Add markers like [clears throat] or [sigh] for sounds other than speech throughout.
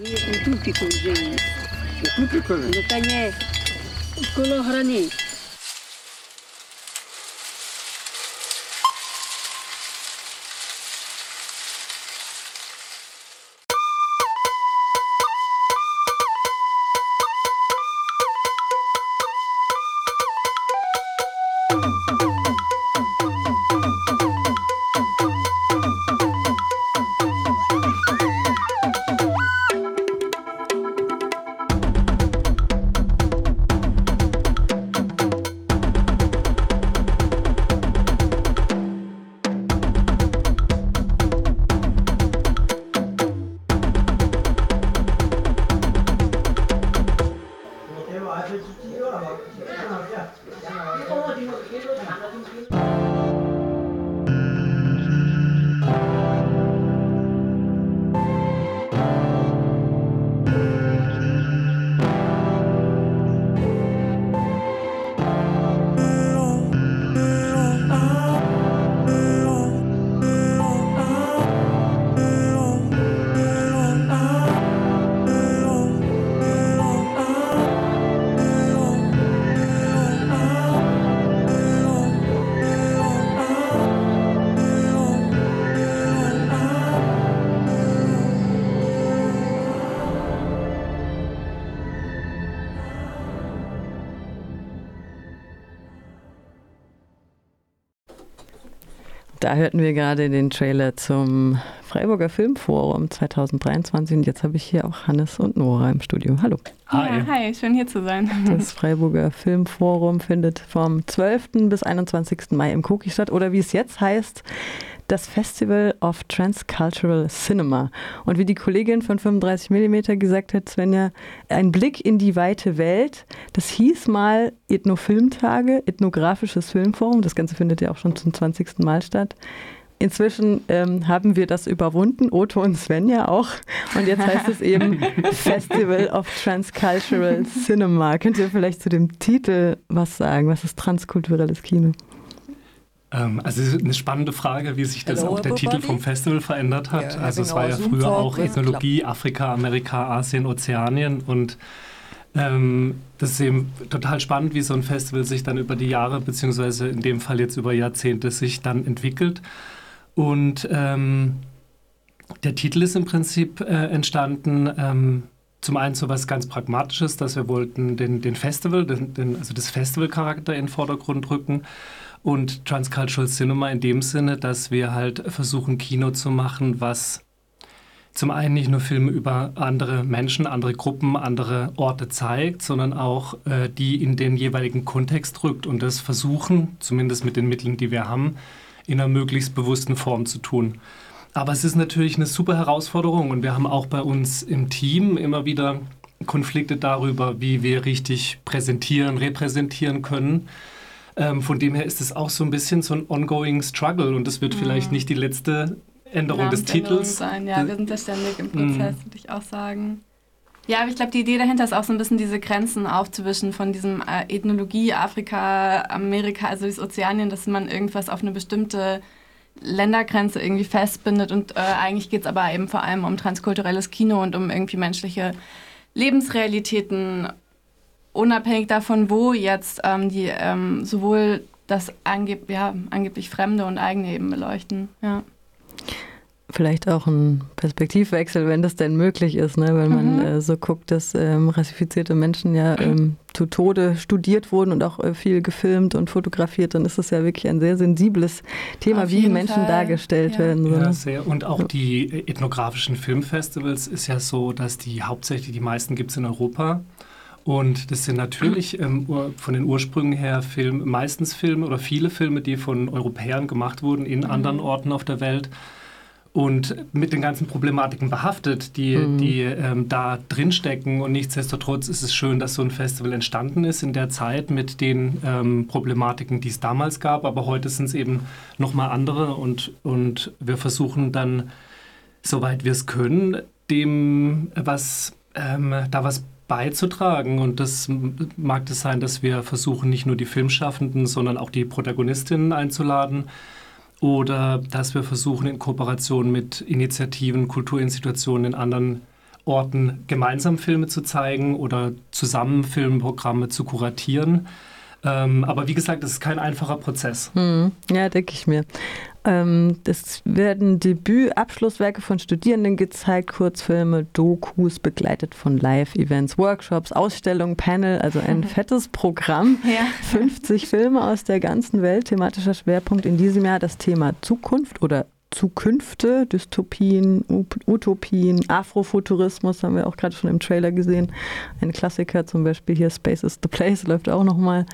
Ну, є у тупіку вже є. У тупіку? Ну, та не коло границі. Da hörten wir gerade den Trailer zum Freiburger Filmforum 2023 und jetzt habe ich hier auch Hannes und Nora im Studio. Hallo. Hi. Ja, hi, schön hier zu sein. [laughs] Das Freiburger Filmforum findet vom 12. bis 21. Mai im Koki statt oder wie es jetzt heißt, das Festival of Transcultural Cinema. Und wie die Kollegin von 35 mm gesagt hat, Svenja, ein Blick in die weite Welt. Das hieß mal Ethnofilmtage, ethnografisches Filmforum. Das Ganze findet ja auch schon zum 20. Mal statt. Inzwischen ähm, haben wir das überwunden, Otto und Svenja auch. Und jetzt heißt es eben [laughs] Festival of Transcultural Cinema. Könnt ihr vielleicht zu dem Titel was sagen? Was ist transkulturelles Kino? Ähm, also es ist eine spannende Frage, wie sich das Hello, auch der everybody. Titel vom Festival verändert hat. Yeah, also es war ja früher auch Ethnologie, Afrika, Amerika, Asien, Ozeanien und ähm, das ist eben total spannend, wie so ein Festival sich dann über die Jahre, beziehungsweise in dem Fall jetzt über Jahrzehnte, sich dann entwickelt. Und ähm, der Titel ist im Prinzip äh, entstanden, ähm, zum einen so was ganz Pragmatisches, dass wir wollten den, den Festival, den, den, also das Festivalcharakter in den Vordergrund rücken und Transcultural Cinema in dem Sinne, dass wir halt versuchen, Kino zu machen, was zum einen nicht nur Filme über andere Menschen, andere Gruppen, andere Orte zeigt, sondern auch äh, die in den jeweiligen Kontext rückt und das versuchen, zumindest mit den Mitteln, die wir haben, in einer möglichst bewussten Form zu tun. Aber es ist natürlich eine super Herausforderung und wir haben auch bei uns im Team immer wieder Konflikte darüber, wie wir richtig präsentieren, repräsentieren können. Ähm, von dem her ist es auch so ein bisschen so ein ongoing Struggle und das wird mhm. vielleicht nicht die letzte Änderung des Titels sein. Ja, wir sind da ständig im Prozess, mhm. würde ich auch sagen. Ja, aber ich glaube, die Idee dahinter ist auch so ein bisschen diese Grenzen aufzuwischen von diesem äh, Ethnologie, Afrika, Amerika, also das Ozeanien, dass man irgendwas auf eine bestimmte Ländergrenze irgendwie festbindet. Und äh, eigentlich geht es aber eben vor allem um transkulturelles Kino und um irgendwie menschliche Lebensrealitäten unabhängig davon, wo jetzt ähm, die ähm, sowohl das angeb ja, angeblich Fremde und eigene eben beleuchten. Ja. Vielleicht auch ein Perspektivwechsel, wenn das denn möglich ist, ne? wenn man mhm. äh, so guckt, dass ähm, rassifizierte Menschen ja ähm, zu Tode studiert wurden und auch äh, viel gefilmt und fotografiert, dann ist das ja wirklich ein sehr sensibles Thema, Auf wie Menschen Fall. dargestellt ja. werden. So. Ja, sehr. Und auch die ethnografischen Filmfestivals ist ja so, dass die hauptsächlich, die meisten gibt es in Europa. Und das sind natürlich ähm, von den Ursprüngen her Film, meistens Filme oder viele Filme, die von Europäern gemacht wurden in mhm. anderen Orten auf der Welt und mit den ganzen Problematiken behaftet, die, mhm. die ähm, da drinstecken. Und nichtsdestotrotz ist es schön, dass so ein Festival entstanden ist in der Zeit mit den ähm, Problematiken, die es damals gab. Aber heute sind es eben nochmal andere und, und wir versuchen dann, soweit wir es können, dem was, ähm, da was beizutragen. Und das mag es das sein, dass wir versuchen, nicht nur die Filmschaffenden, sondern auch die Protagonistinnen einzuladen. Oder dass wir versuchen, in Kooperation mit Initiativen, Kulturinstitutionen in anderen Orten gemeinsam Filme zu zeigen oder zusammen Filmprogramme zu kuratieren. Ähm, aber wie gesagt, das ist kein einfacher Prozess. Hm, ja, denke ich mir. Ähm, es werden Debüt-Abschlusswerke von Studierenden gezeigt, Kurzfilme, Dokus, begleitet von Live-Events, Workshops, Ausstellungen, Panel, also ein [laughs] fettes Programm. Ja. 50 Filme aus der ganzen Welt. Thematischer Schwerpunkt in diesem Jahr das Thema Zukunft oder Zukünfte, Dystopien, Utopien, Afrofuturismus haben wir auch gerade schon im Trailer gesehen. Ein Klassiker zum Beispiel hier Space is the Place läuft auch nochmal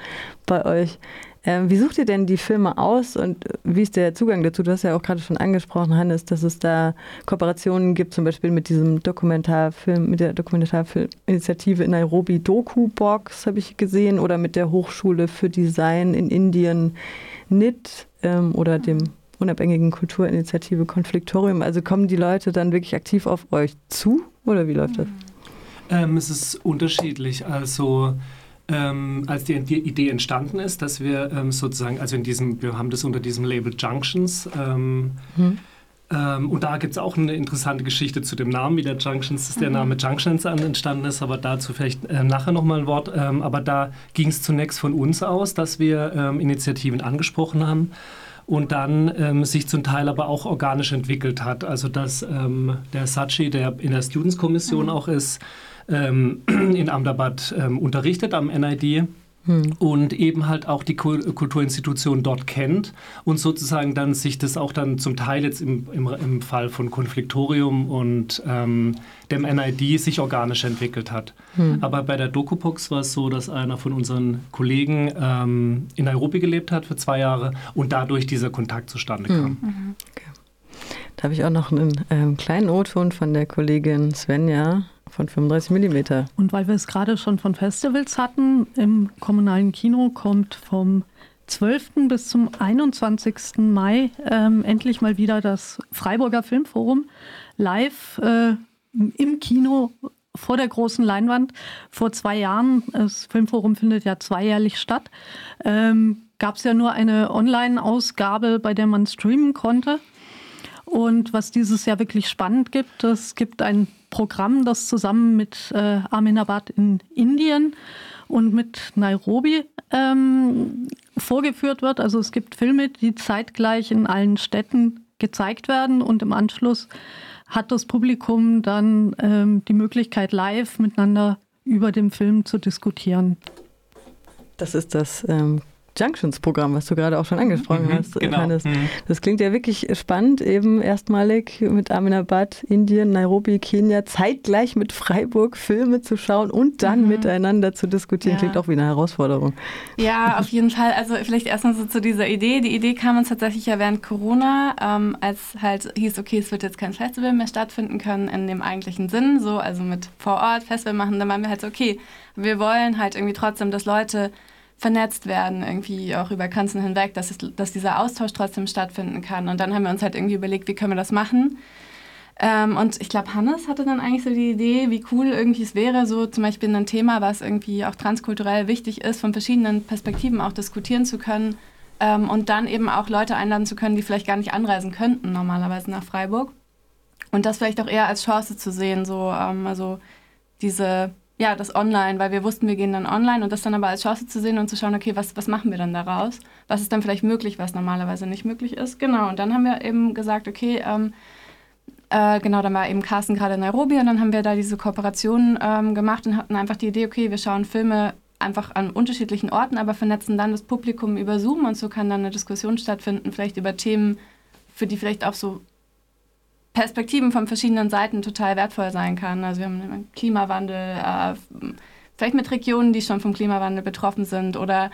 bei euch. Ähm, wie sucht ihr denn die Filme aus und wie ist der Zugang dazu? Du hast ja auch gerade schon angesprochen, Hannes, dass es da Kooperationen gibt, zum Beispiel mit diesem Dokumentarfilm, mit der Dokumentarfilminitiative in Nairobi, Doku Box habe ich gesehen, oder mit der Hochschule für Design in Indien, NIT ähm, oder dem unabhängigen Kulturinitiative Konfliktorium. Also kommen die Leute dann wirklich aktiv auf euch zu oder wie läuft das? Ähm, es ist unterschiedlich. Also ähm, als die, die, Idee entstanden ist, dass wir ähm, sozusagen, also in diesem, wir haben das unter diesem Label Junctions. Ähm, hm. und da gibt es auch eine interessante Geschichte zu dem Namen, wie der Junctions, dass der mhm. Name Junctions entstanden ist, aber dazu vielleicht äh, nachher nochmal ein Wort. Ähm, aber da ging es zunächst von uns aus, dass wir ähm, Initiativen angesprochen haben und dann ähm, sich zum Teil aber auch organisch entwickelt hat. Also dass ähm, der Sachi, der in der Students-Kommission mhm. auch ist, ähm, [clears throat] in Ahmedabad ähm, unterrichtet am NID hm. und eben halt auch die Kulturinstitution dort kennt und sozusagen dann sich das auch dann zum Teil jetzt im, im, im Fall von Konfliktorium und ähm, dem NID sich organisch entwickelt hat. Hm. Aber bei der DokuPox war es so, dass einer von unseren Kollegen ähm, in Nairobi gelebt hat für zwei Jahre und dadurch dieser Kontakt zustande kam. Hm. Mhm. Okay. Da habe ich auch noch einen ähm, kleinen O-Ton von der Kollegin Svenja von 35 mm. Und weil wir es gerade schon von Festivals hatten, im kommunalen Kino kommt vom 12. bis zum 21. Mai ähm, endlich mal wieder das Freiburger Filmforum live äh, im Kino vor der großen Leinwand. Vor zwei Jahren, das Filmforum findet ja zweijährlich statt, ähm, gab es ja nur eine Online-Ausgabe, bei der man streamen konnte. Und was dieses Jahr wirklich spannend gibt, es gibt ein Programm, das zusammen mit äh, Aminabad in Indien und mit Nairobi ähm, vorgeführt wird. Also es gibt Filme, die zeitgleich in allen Städten gezeigt werden und im Anschluss hat das Publikum dann ähm, die Möglichkeit, live miteinander über den Film zu diskutieren. Das ist das ähm, Junctions-Programm, was du gerade auch schon angesprochen mhm, hast, genau. Hannes. Mhm. Das klingt ja wirklich spannend, eben erstmalig mit Aminabad, Indien, Nairobi, Kenia, zeitgleich mit Freiburg Filme zu schauen und dann mhm. miteinander zu diskutieren. Ja. Klingt auch wie eine Herausforderung. Ja, auf jeden Fall. Also vielleicht erstmal so zu dieser Idee. Die Idee kam uns tatsächlich ja während Corona, ähm, als halt hieß, okay, es wird jetzt kein Festival mehr stattfinden können in dem eigentlichen Sinn, so also mit vor Ort Festival machen. Dann waren wir halt so, okay, wir wollen halt irgendwie trotzdem, dass Leute vernetzt werden, irgendwie auch über Grenzen hinweg, dass, es, dass dieser Austausch trotzdem stattfinden kann. Und dann haben wir uns halt irgendwie überlegt, wie können wir das machen. Ähm, und ich glaube, Hannes hatte dann eigentlich so die Idee, wie cool irgendwie es wäre, so zum Beispiel ein Thema, was irgendwie auch transkulturell wichtig ist, von verschiedenen Perspektiven auch diskutieren zu können ähm, und dann eben auch Leute einladen zu können, die vielleicht gar nicht anreisen könnten normalerweise nach Freiburg. Und das vielleicht auch eher als Chance zu sehen, so ähm, also diese ja, das Online, weil wir wussten, wir gehen dann online und das dann aber als Chance zu sehen und zu schauen, okay, was, was machen wir dann daraus? Was ist dann vielleicht möglich, was normalerweise nicht möglich ist? Genau, und dann haben wir eben gesagt, okay, ähm, äh, genau, dann war eben Carsten gerade in Nairobi und dann haben wir da diese Kooperation ähm, gemacht und hatten einfach die Idee, okay, wir schauen Filme einfach an unterschiedlichen Orten, aber vernetzen dann das Publikum über Zoom und so kann dann eine Diskussion stattfinden, vielleicht über Themen, für die vielleicht auch so Perspektiven von verschiedenen Seiten total wertvoll sein kann. Also wir haben Klimawandel, äh, vielleicht mit Regionen, die schon vom Klimawandel betroffen sind oder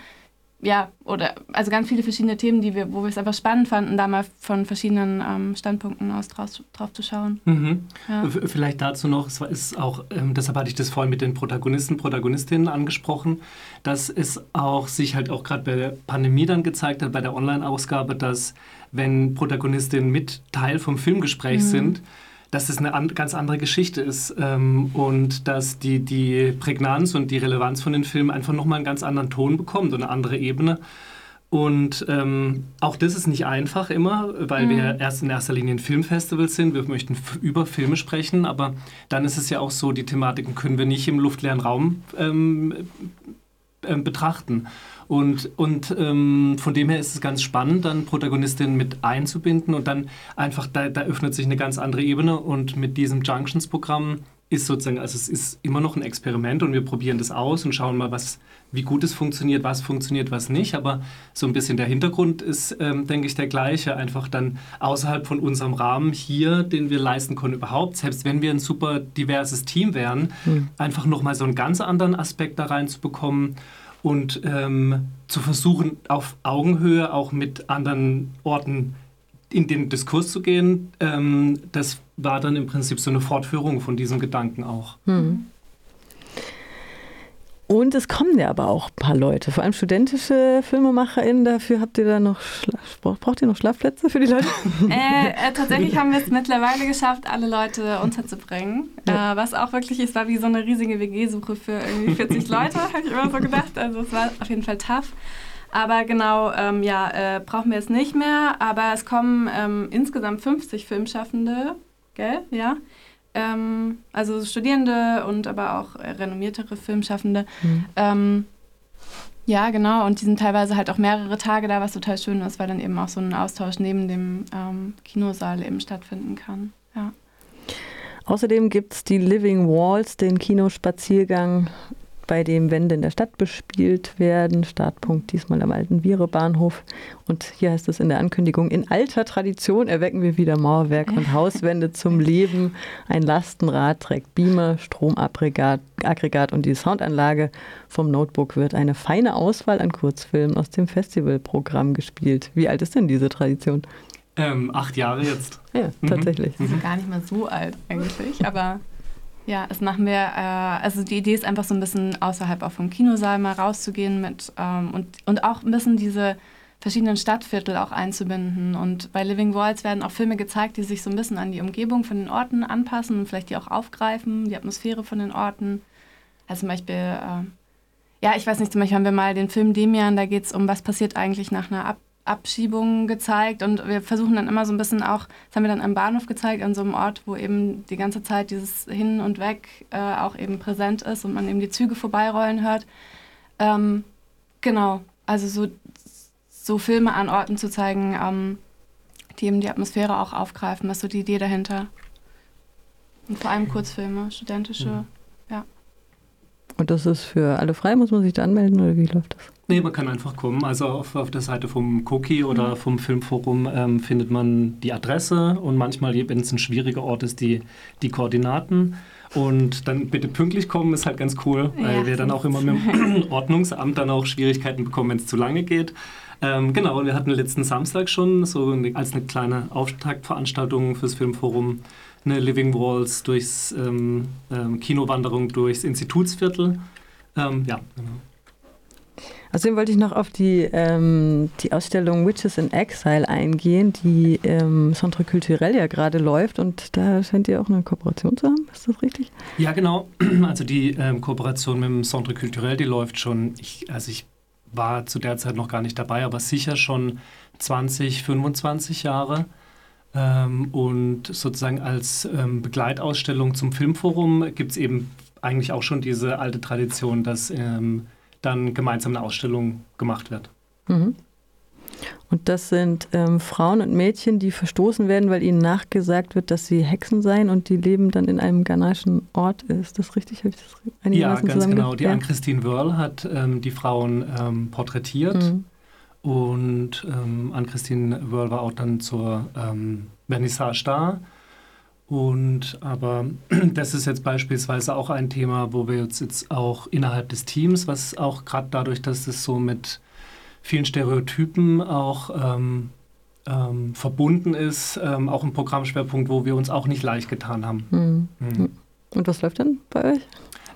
ja, oder also ganz viele verschiedene Themen, die wir, wo wir es einfach spannend fanden, da mal von verschiedenen ähm, Standpunkten aus drauf, drauf zu schauen. Mhm. Ja. Vielleicht dazu noch, es ist auch, ähm, deshalb hatte ich das vorhin mit den Protagonisten, Protagonistinnen angesprochen, dass es auch sich halt auch gerade bei der Pandemie dann gezeigt hat, bei der Online-Ausgabe, dass wenn Protagonistinnen mit Teil vom Filmgespräch mhm. sind, dass es eine an, ganz andere Geschichte ist ähm, und dass die, die Prägnanz und die Relevanz von den Filmen einfach nochmal einen ganz anderen Ton bekommt und eine andere Ebene. Und ähm, auch das ist nicht einfach immer, weil mhm. wir erst in erster Linie ein Filmfestival sind. Wir möchten über Filme sprechen, aber dann ist es ja auch so, die Thematiken können wir nicht im luftleeren Raum ähm, äh, betrachten. Und, und ähm, von dem her ist es ganz spannend, dann Protagonistinnen mit einzubinden und dann einfach, da, da öffnet sich eine ganz andere Ebene und mit diesem Junctions-Programm ist sozusagen, also es ist immer noch ein Experiment und wir probieren das aus und schauen mal, was, wie gut es funktioniert, was funktioniert, was nicht. Aber so ein bisschen der Hintergrund ist, ähm, denke ich, der gleiche. Einfach dann außerhalb von unserem Rahmen hier, den wir leisten können überhaupt, selbst wenn wir ein super diverses Team wären, mhm. einfach nochmal so einen ganz anderen Aspekt da reinzubekommen und ähm, zu versuchen, auf Augenhöhe auch mit anderen Orten in den Diskurs zu gehen, ähm, das war dann im Prinzip so eine Fortführung von diesem Gedanken auch. Hm. Und es kommen ja aber auch ein paar Leute, vor allem studentische FilmemacherInnen. Dafür habt ihr da noch, braucht ihr noch Schlafplätze für die Leute? [laughs] Äh, äh, tatsächlich haben wir es mittlerweile geschafft, alle Leute unterzubringen. Ja. Äh, was auch wirklich ist, war wie so eine riesige WG-Suche für irgendwie 40 [laughs] Leute, habe ich immer so gedacht. Also es war auf jeden Fall tough. Aber genau, ähm, ja, äh, brauchen wir jetzt nicht mehr. Aber es kommen ähm, insgesamt 50 Filmschaffende, gell? Ja. Ähm, also Studierende und aber auch äh, renommiertere Filmschaffende. Mhm. Ähm, ja, genau. Und die sind teilweise halt auch mehrere Tage da, was total schön ist, weil dann eben auch so ein Austausch neben dem ähm, Kinosaal eben stattfinden kann. Ja. Außerdem gibt es die Living Walls, den Kinospaziergang bei dem Wände in der Stadt bespielt werden. Startpunkt diesmal am alten Viere-Bahnhof. Und hier heißt es in der Ankündigung, in alter Tradition erwecken wir wieder Mauerwerk und Hauswände zum [laughs] Leben. Ein Lastenrad trägt Beamer, Stromaggregat Aggregat und die Soundanlage vom Notebook wird eine feine Auswahl an Kurzfilmen aus dem Festivalprogramm gespielt. Wie alt ist denn diese Tradition? Ähm, acht Jahre jetzt. Ja, mhm. tatsächlich. Also gar nicht mal so alt eigentlich, aber ja, das machen wir. Äh, also die Idee ist einfach so ein bisschen außerhalb auch vom Kinosaal mal rauszugehen mit ähm, und, und auch ein bisschen diese verschiedenen Stadtviertel auch einzubinden. Und bei Living Walls werden auch Filme gezeigt, die sich so ein bisschen an die Umgebung von den Orten anpassen und vielleicht die auch aufgreifen, die Atmosphäre von den Orten. Also zum Beispiel, äh, ja, ich weiß nicht, zum Beispiel haben wir mal den Film Demian, da geht es um, was passiert eigentlich nach einer Ab Abschiebungen gezeigt und wir versuchen dann immer so ein bisschen auch, das haben wir dann am Bahnhof gezeigt, an so einem Ort, wo eben die ganze Zeit dieses Hin und Weg äh, auch eben präsent ist und man eben die Züge vorbeirollen hört. Ähm, genau, also so, so Filme an Orten zu zeigen, ähm, die eben die Atmosphäre auch aufgreifen, ist so die Idee dahinter. Und vor allem Kurzfilme, studentische, mhm. ja. Und das ist für alle frei, muss man sich da anmelden oder wie läuft das? Nee, man kann einfach kommen. Also auf, auf der Seite vom Cookie oder mhm. vom Filmforum ähm, findet man die Adresse und manchmal, wenn es ein schwieriger Ort ist, die, die Koordinaten. Und dann bitte pünktlich kommen, ist halt ganz cool, weil ja, wir dann auch immer mit dem [clears throat] Ordnungsamt dann auch Schwierigkeiten bekommen, wenn es zu lange geht. Ähm, genau, wir hatten letzten Samstag schon so als eine kleine Auftaktveranstaltung fürs Filmforum eine Living Walls durchs ähm, ähm, Kinowanderung durchs Institutsviertel. Ähm, ja, genau. Außerdem wollte ich noch auf die, ähm, die Ausstellung Witches in Exile eingehen, die ähm, Centre Culturel ja gerade läuft und da scheint ihr auch eine Kooperation zu haben, ist das richtig? Ja, genau. [clears throat] Also die ähm, Kooperation mit dem Centre Culturel, die läuft schon, ich, also ich war zu der Zeit noch gar nicht dabei, aber sicher schon 20, 25 Jahre. Ähm, und sozusagen als ähm, Begleitausstellung zum Filmforum gibt es eben eigentlich auch schon diese alte Tradition, dass ähm, dann gemeinsam eine Ausstellung gemacht wird. Mhm. Und das sind ähm, Frauen und Mädchen, die verstoßen werden, weil ihnen nachgesagt wird, dass sie Hexen seien und die leben dann in einem ghanaischen Ort. Ist das richtig? Habe ich das Ja, ganz genau. Die ja. Anne-Christine Wörl hat ähm, die Frauen ähm, porträtiert mhm. und ähm, Anne-Christine Wörl war auch dann zur ähm, Vernissage da. Und aber [clears throat] das ist jetzt beispielsweise auch ein Thema, wo wir jetzt, jetzt auch innerhalb des Teams, was auch gerade dadurch, dass es so mit vielen Stereotypen auch ähm, ähm, verbunden ist, ähm, auch ein Programmschwerpunkt, wo wir uns auch nicht leicht getan haben. Mhm. Mhm. Und was läuft denn bei euch?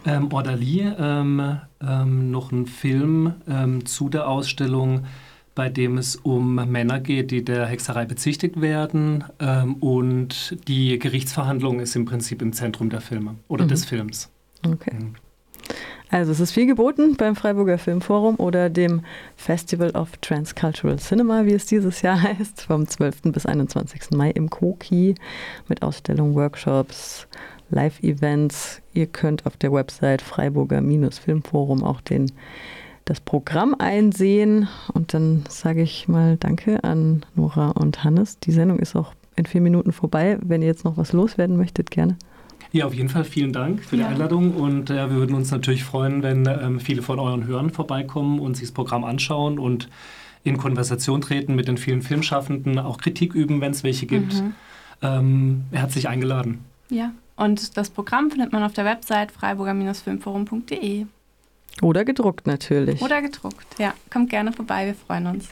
Ähm, Orderly, ähm, ähm, noch ein Film ähm, zu der Ausstellung bei dem es um Männer geht, die der Hexerei bezichtigt werden. Und die Gerichtsverhandlung ist im Prinzip im Zentrum der Filme oder mhm. des Films. Okay. Also es ist viel geboten beim Freiburger Filmforum oder dem Festival of Transcultural Cinema, wie es dieses Jahr [laughs] heißt, vom 12. bis 21. Mai im Koki mit Ausstellungen, Workshops, Live-Events. Ihr könnt auf der Website Freiburger-Filmforum auch den, das Programm einsehen. Und dann sage ich mal Danke an Nora und Hannes. Die Sendung ist auch in vier Minuten vorbei. Wenn ihr jetzt noch was loswerden möchtet, gerne. Ja, auf jeden Fall vielen Dank für die Einladung und äh, wir würden uns natürlich freuen, wenn ähm, viele von euren Hörern vorbeikommen und sich das Programm anschauen und in Konversation treten mit den vielen Filmschaffenden, auch Kritik üben, wenn es welche gibt. Mhm. Ähm, herzlich eingeladen. Ja, und das Programm findet man auf der Website freiburger-filmforum.de. Oder gedruckt natürlich. Oder gedruckt, ja. Kommt gerne vorbei, wir freuen uns.